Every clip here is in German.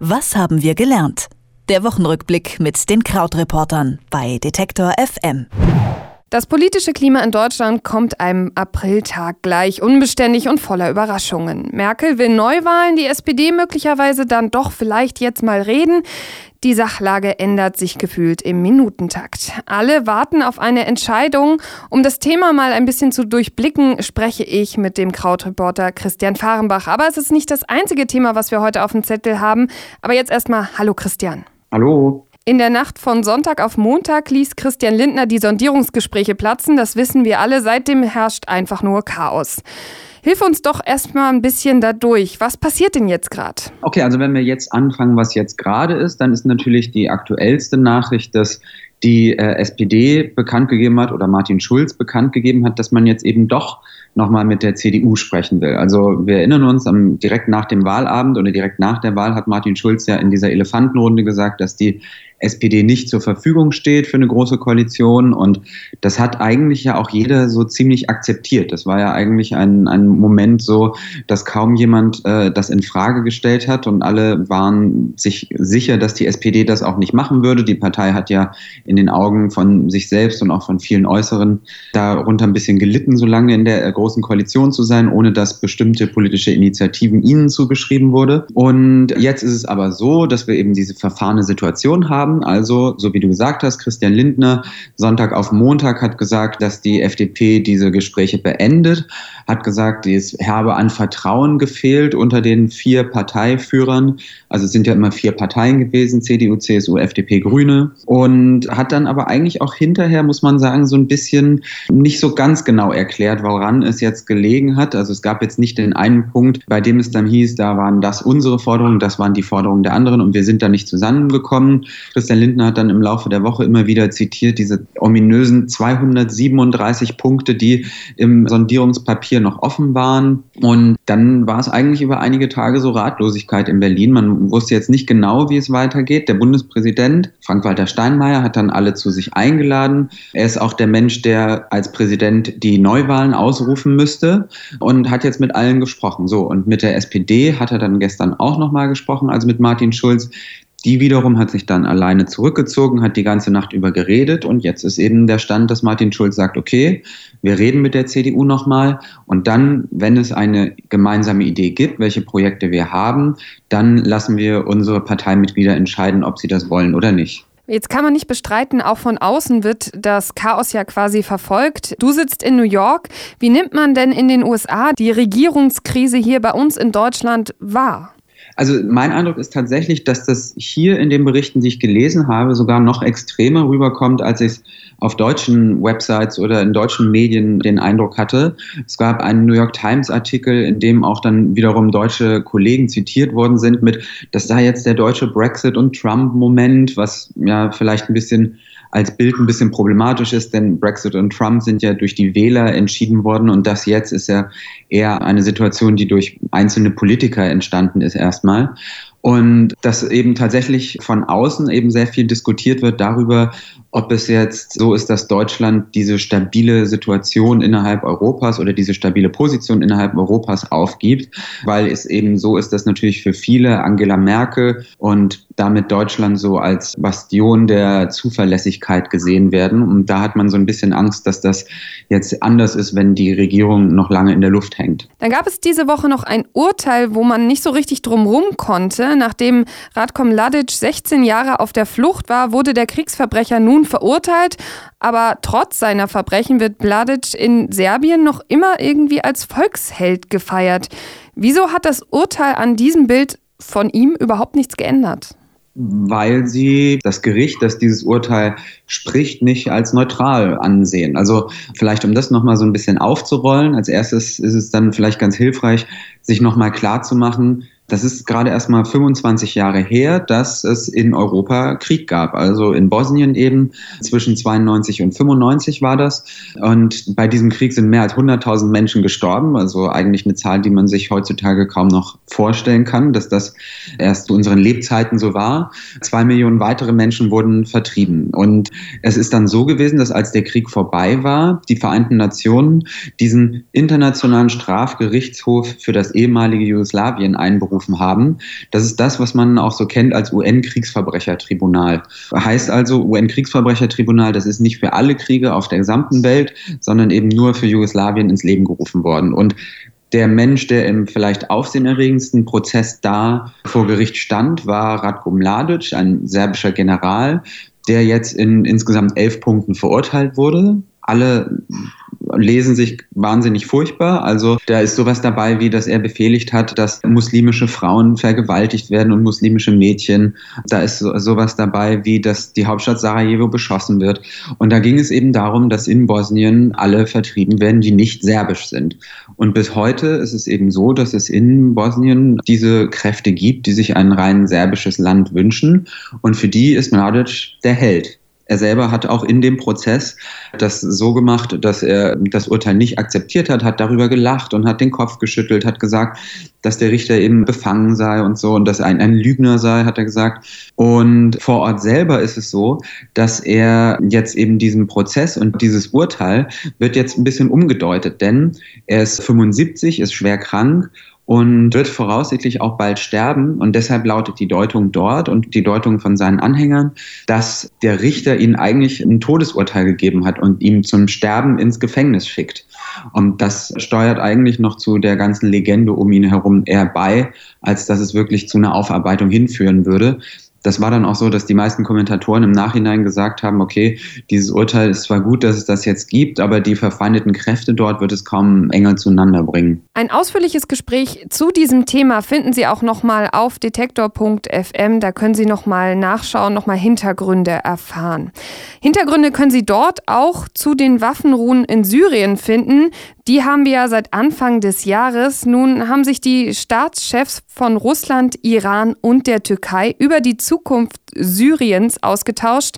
Was haben wir gelernt? Der Wochenrückblick mit den Krautreportern bei Detektor FM. Das politische Klima in Deutschland kommt einem Apriltag gleich unbeständig und voller Überraschungen. Merkel will Neuwahlen, die SPD möglicherweise dann doch vielleicht jetzt mal reden. Die Sachlage ändert sich gefühlt im Minutentakt. Alle warten auf eine Entscheidung. Um das Thema mal ein bisschen zu durchblicken, spreche ich mit dem Krautreporter Christian Fahrenbach. Aber es ist nicht das einzige Thema, was wir heute auf dem Zettel haben. Aber jetzt erstmal Hallo Christian. Hallo. In der Nacht von Sonntag auf Montag ließ Christian Lindner die Sondierungsgespräche platzen. Das wissen wir alle. Seitdem herrscht einfach nur Chaos. Hilf uns doch erstmal ein bisschen dadurch. Was passiert denn jetzt gerade? Okay, also wenn wir jetzt anfangen, was jetzt gerade ist, dann ist natürlich die aktuellste Nachricht, dass die äh, SPD bekannt gegeben hat oder Martin Schulz bekannt gegeben hat, dass man jetzt eben doch nochmal mit der CDU sprechen will. Also wir erinnern uns, am, direkt nach dem Wahlabend oder direkt nach der Wahl hat Martin Schulz ja in dieser Elefantenrunde gesagt, dass die SPD nicht zur Verfügung steht für eine große Koalition. Und das hat eigentlich ja auch jeder so ziemlich akzeptiert. Das war ja eigentlich ein, ein Moment so, dass kaum jemand äh, das in Frage gestellt hat und alle waren sich sicher, dass die SPD das auch nicht machen würde. Die Partei hat ja in den Augen von sich selbst und auch von vielen Äußeren darunter ein bisschen gelitten, so lange in der großen Koalition zu sein, ohne dass bestimmte politische Initiativen ihnen zugeschrieben wurde. Und jetzt ist es aber so, dass wir eben diese verfahrene Situation haben. Also, so wie du gesagt hast, Christian Lindner Sonntag auf Montag hat gesagt, dass die FDP diese Gespräche beendet, hat gesagt, es habe an Vertrauen gefehlt unter den vier Parteiführern. Also es sind ja immer vier Parteien gewesen, CDU, CSU, FDP, Grüne. Und hat dann aber eigentlich auch hinterher, muss man sagen, so ein bisschen nicht so ganz genau erklärt, woran es jetzt gelegen hat. Also es gab jetzt nicht den einen Punkt, bei dem es dann hieß, da waren das unsere Forderungen, das waren die Forderungen der anderen und wir sind da nicht zusammengekommen. Christian Lindner hat dann im Laufe der Woche immer wieder zitiert, diese ominösen 237 Punkte, die im Sondierungspapier noch offen waren. Und dann war es eigentlich über einige Tage so Ratlosigkeit in Berlin. Man wusste jetzt nicht genau, wie es weitergeht. Der Bundespräsident, Frank-Walter Steinmeier, hat dann alle zu sich eingeladen. Er ist auch der Mensch, der als Präsident die Neuwahlen ausrufen müsste und hat jetzt mit allen gesprochen. So, und mit der SPD hat er dann gestern auch nochmal gesprochen, also mit Martin Schulz. Die wiederum hat sich dann alleine zurückgezogen, hat die ganze Nacht über geredet und jetzt ist eben der Stand, dass Martin Schulz sagt, okay, wir reden mit der CDU nochmal und dann, wenn es eine gemeinsame Idee gibt, welche Projekte wir haben, dann lassen wir unsere Parteimitglieder entscheiden, ob sie das wollen oder nicht. Jetzt kann man nicht bestreiten, auch von außen wird das Chaos ja quasi verfolgt. Du sitzt in New York. Wie nimmt man denn in den USA die Regierungskrise hier bei uns in Deutschland wahr? Also mein Eindruck ist tatsächlich, dass das hier in den Berichten, die ich gelesen habe, sogar noch extremer rüberkommt, als ich es auf deutschen Websites oder in deutschen Medien den Eindruck hatte. Es gab einen New York Times Artikel, in dem auch dann wiederum deutsche Kollegen zitiert worden sind mit, das sei jetzt der deutsche Brexit und Trump Moment, was ja vielleicht ein bisschen als Bild ein bisschen problematisch ist, denn Brexit und Trump sind ja durch die Wähler entschieden worden und das jetzt ist ja eher eine Situation, die durch einzelne Politiker entstanden ist erstmal. Und dass eben tatsächlich von außen eben sehr viel diskutiert wird darüber, ob es jetzt so ist, dass Deutschland diese stabile Situation innerhalb Europas oder diese stabile Position innerhalb Europas aufgibt, weil es eben so ist, dass natürlich für viele Angela Merkel und damit Deutschland so als Bastion der Zuverlässigkeit gesehen werden. Und da hat man so ein bisschen Angst, dass das jetzt anders ist, wenn die Regierung noch lange in der Luft hängt. Dann gab es diese Woche noch ein Urteil, wo man nicht so richtig drumrum konnte. Nachdem Radko Mladic 16 Jahre auf der Flucht war, wurde der Kriegsverbrecher nun verurteilt. Aber trotz seiner Verbrechen wird Mladic in Serbien noch immer irgendwie als Volksheld gefeiert. Wieso hat das Urteil an diesem Bild von ihm überhaupt nichts geändert? weil sie das Gericht, das dieses Urteil spricht, nicht als neutral ansehen. Also vielleicht, um das nochmal so ein bisschen aufzurollen, als erstes ist es dann vielleicht ganz hilfreich, sich nochmal klarzumachen, das ist gerade erst mal 25 Jahre her, dass es in Europa Krieg gab. Also in Bosnien eben zwischen 92 und 95 war das. Und bei diesem Krieg sind mehr als 100.000 Menschen gestorben. Also eigentlich eine Zahl, die man sich heutzutage kaum noch vorstellen kann, dass das erst zu unseren Lebzeiten so war. Zwei Millionen weitere Menschen wurden vertrieben. Und es ist dann so gewesen, dass als der Krieg vorbei war, die Vereinten Nationen diesen internationalen Strafgerichtshof für das ehemalige Jugoslawien einberufen berufen haben. Das ist das, was man auch so kennt als UN-Kriegsverbrechertribunal. Heißt also, UN-Kriegsverbrechertribunal, das ist nicht für alle Kriege auf der gesamten Welt, sondern eben nur für Jugoslawien ins Leben gerufen worden. Und der Mensch, der im vielleicht aufsehenerregendsten Prozess da vor Gericht stand, war Ratko Mladic, ein serbischer General, der jetzt in insgesamt elf Punkten verurteilt wurde. Alle lesen sich wahnsinnig furchtbar. Also da ist sowas dabei, wie dass er befehligt hat, dass muslimische Frauen vergewaltigt werden und muslimische Mädchen. Da ist so, sowas dabei, wie dass die Hauptstadt Sarajevo beschossen wird. Und da ging es eben darum, dass in Bosnien alle vertrieben werden, die nicht serbisch sind. Und bis heute ist es eben so, dass es in Bosnien diese Kräfte gibt, die sich ein rein serbisches Land wünschen. Und für die ist Mladic der Held. Er selber hat auch in dem Prozess das so gemacht, dass er das Urteil nicht akzeptiert hat, hat darüber gelacht und hat den Kopf geschüttelt, hat gesagt, dass der Richter eben befangen sei und so und dass er ein, ein Lügner sei, hat er gesagt. Und vor Ort selber ist es so, dass er jetzt eben diesen Prozess und dieses Urteil wird jetzt ein bisschen umgedeutet, denn er ist 75, ist schwer krank und wird voraussichtlich auch bald sterben. Und deshalb lautet die Deutung dort und die Deutung von seinen Anhängern, dass der Richter ihnen eigentlich ein Todesurteil gegeben hat und ihm zum Sterben ins Gefängnis schickt. Und das steuert eigentlich noch zu der ganzen Legende um ihn herum eher bei, als dass es wirklich zu einer Aufarbeitung hinführen würde das war dann auch so, dass die meisten Kommentatoren im Nachhinein gesagt haben, okay, dieses Urteil ist zwar gut, dass es das jetzt gibt, aber die verfeindeten Kräfte dort wird es kaum enger zueinander bringen. Ein ausführliches Gespräch zu diesem Thema finden Sie auch nochmal auf detektor.fm. Da können Sie nochmal nachschauen, nochmal Hintergründe erfahren. Hintergründe können Sie dort auch zu den Waffenruhen in Syrien finden. Die haben wir ja seit Anfang des Jahres. Nun haben sich die Staatschefs von Russland, Iran und der Türkei über die Zukunft Syriens ausgetauscht.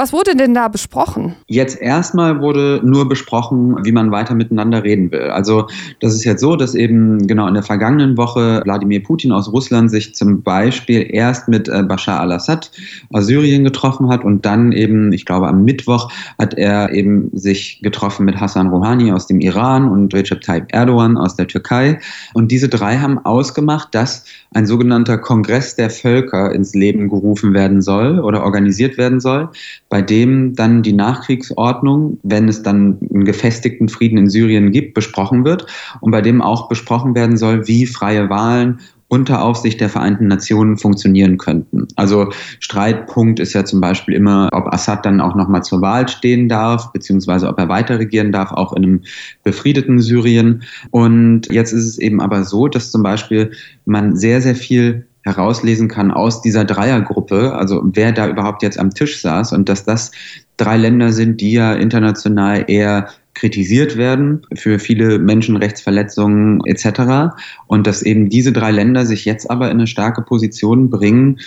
Was wurde denn da besprochen? Jetzt erstmal wurde nur besprochen, wie man weiter miteinander reden will. Also das ist jetzt so, dass eben genau in der vergangenen Woche Wladimir Putin aus Russland sich zum Beispiel erst mit äh, Bashar al-Assad aus Syrien getroffen hat und dann eben, ich glaube am Mittwoch, hat er eben sich getroffen mit Hassan Rouhani aus dem Iran und Recep Tayyip Erdogan aus der Türkei. Und diese drei haben ausgemacht, dass ein sogenannter Kongress der Völker ins Leben gerufen werden soll oder organisiert werden soll, bei dem dann die Nachkriegsordnung, wenn es dann einen gefestigten Frieden in Syrien gibt, besprochen wird und bei dem auch besprochen werden soll, wie freie Wahlen unter Aufsicht der Vereinten Nationen funktionieren könnten. Also Streitpunkt ist ja zum Beispiel immer, ob Assad dann auch nochmal zur Wahl stehen darf, beziehungsweise ob er weiter regieren darf, auch in einem befriedeten Syrien. Und jetzt ist es eben aber so, dass zum Beispiel man sehr, sehr viel herauslesen kann aus dieser Dreiergruppe, also wer da überhaupt jetzt am Tisch saß und dass das drei Länder sind, die ja international eher kritisiert werden für viele Menschenrechtsverletzungen etc. Und dass eben diese drei Länder sich jetzt aber in eine starke Position bringen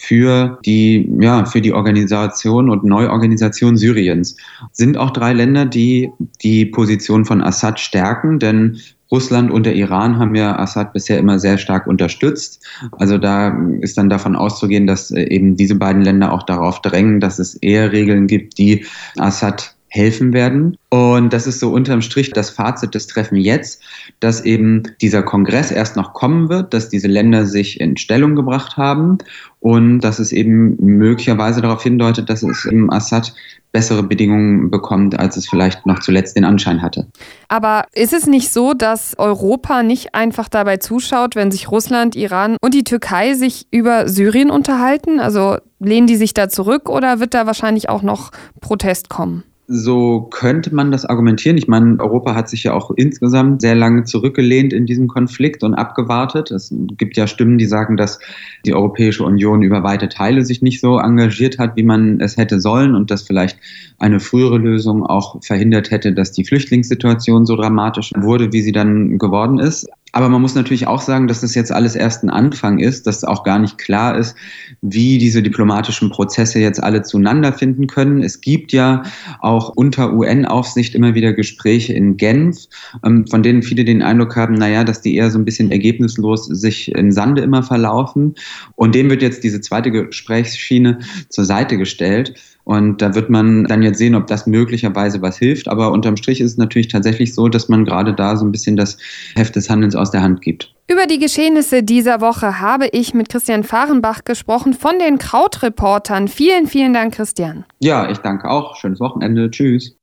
für die, ja, für die Organisation und Neuorganisation Syriens. Sind auch drei Länder, die die Position von Assad stärken, denn Russland und der Iran haben ja Assad bisher immer sehr stark unterstützt. Also da ist dann davon auszugehen, dass äh, eben diese beiden Länder auch darauf drängen, dass es eher Regeln gibt, die Assad helfen werden. Und das ist so unterm Strich das Fazit des Treffen jetzt, dass eben dieser Kongress erst noch kommen wird, dass diese Länder sich in Stellung gebracht haben und dass es eben möglicherweise darauf hindeutet, dass es im Assad bessere Bedingungen bekommt, als es vielleicht noch zuletzt den Anschein hatte. Aber ist es nicht so, dass Europa nicht einfach dabei zuschaut, wenn sich Russland, Iran und die Türkei sich über Syrien unterhalten? Also lehnen die sich da zurück oder wird da wahrscheinlich auch noch Protest kommen? So könnte man das argumentieren. Ich meine, Europa hat sich ja auch insgesamt sehr lange zurückgelehnt in diesem Konflikt und abgewartet. Es gibt ja Stimmen, die sagen, dass die Europäische Union über weite Teile sich nicht so engagiert hat, wie man es hätte sollen und dass vielleicht eine frühere Lösung auch verhindert hätte, dass die Flüchtlingssituation so dramatisch wurde, wie sie dann geworden ist. Aber man muss natürlich auch sagen, dass das jetzt alles erst ein Anfang ist, dass auch gar nicht klar ist, wie diese diplomatischen Prozesse jetzt alle zueinander finden können. Es gibt ja auch unter UN-Aufsicht immer wieder Gespräche in Genf, ähm, von denen viele den Eindruck haben, naja, dass die eher so ein bisschen ergebnislos sich im Sande immer verlaufen. Und dem wird jetzt diese zweite Gesprächsschiene zur Seite gestellt. Und da wird man dann jetzt sehen, ob das möglicherweise was hilft. Aber unterm Strich ist es natürlich tatsächlich so, dass man gerade da so ein bisschen das Heft des Handelns aus der Hand gibt. Über die Geschehnisse dieser Woche habe ich mit Christian Fahrenbach gesprochen von den Krautreportern. Vielen, vielen Dank, Christian. Ja, ich danke auch. Schönes Wochenende. Tschüss.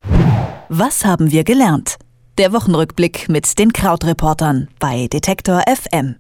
Was haben wir gelernt? Der Wochenrückblick mit den Krautreportern bei Detektor FM.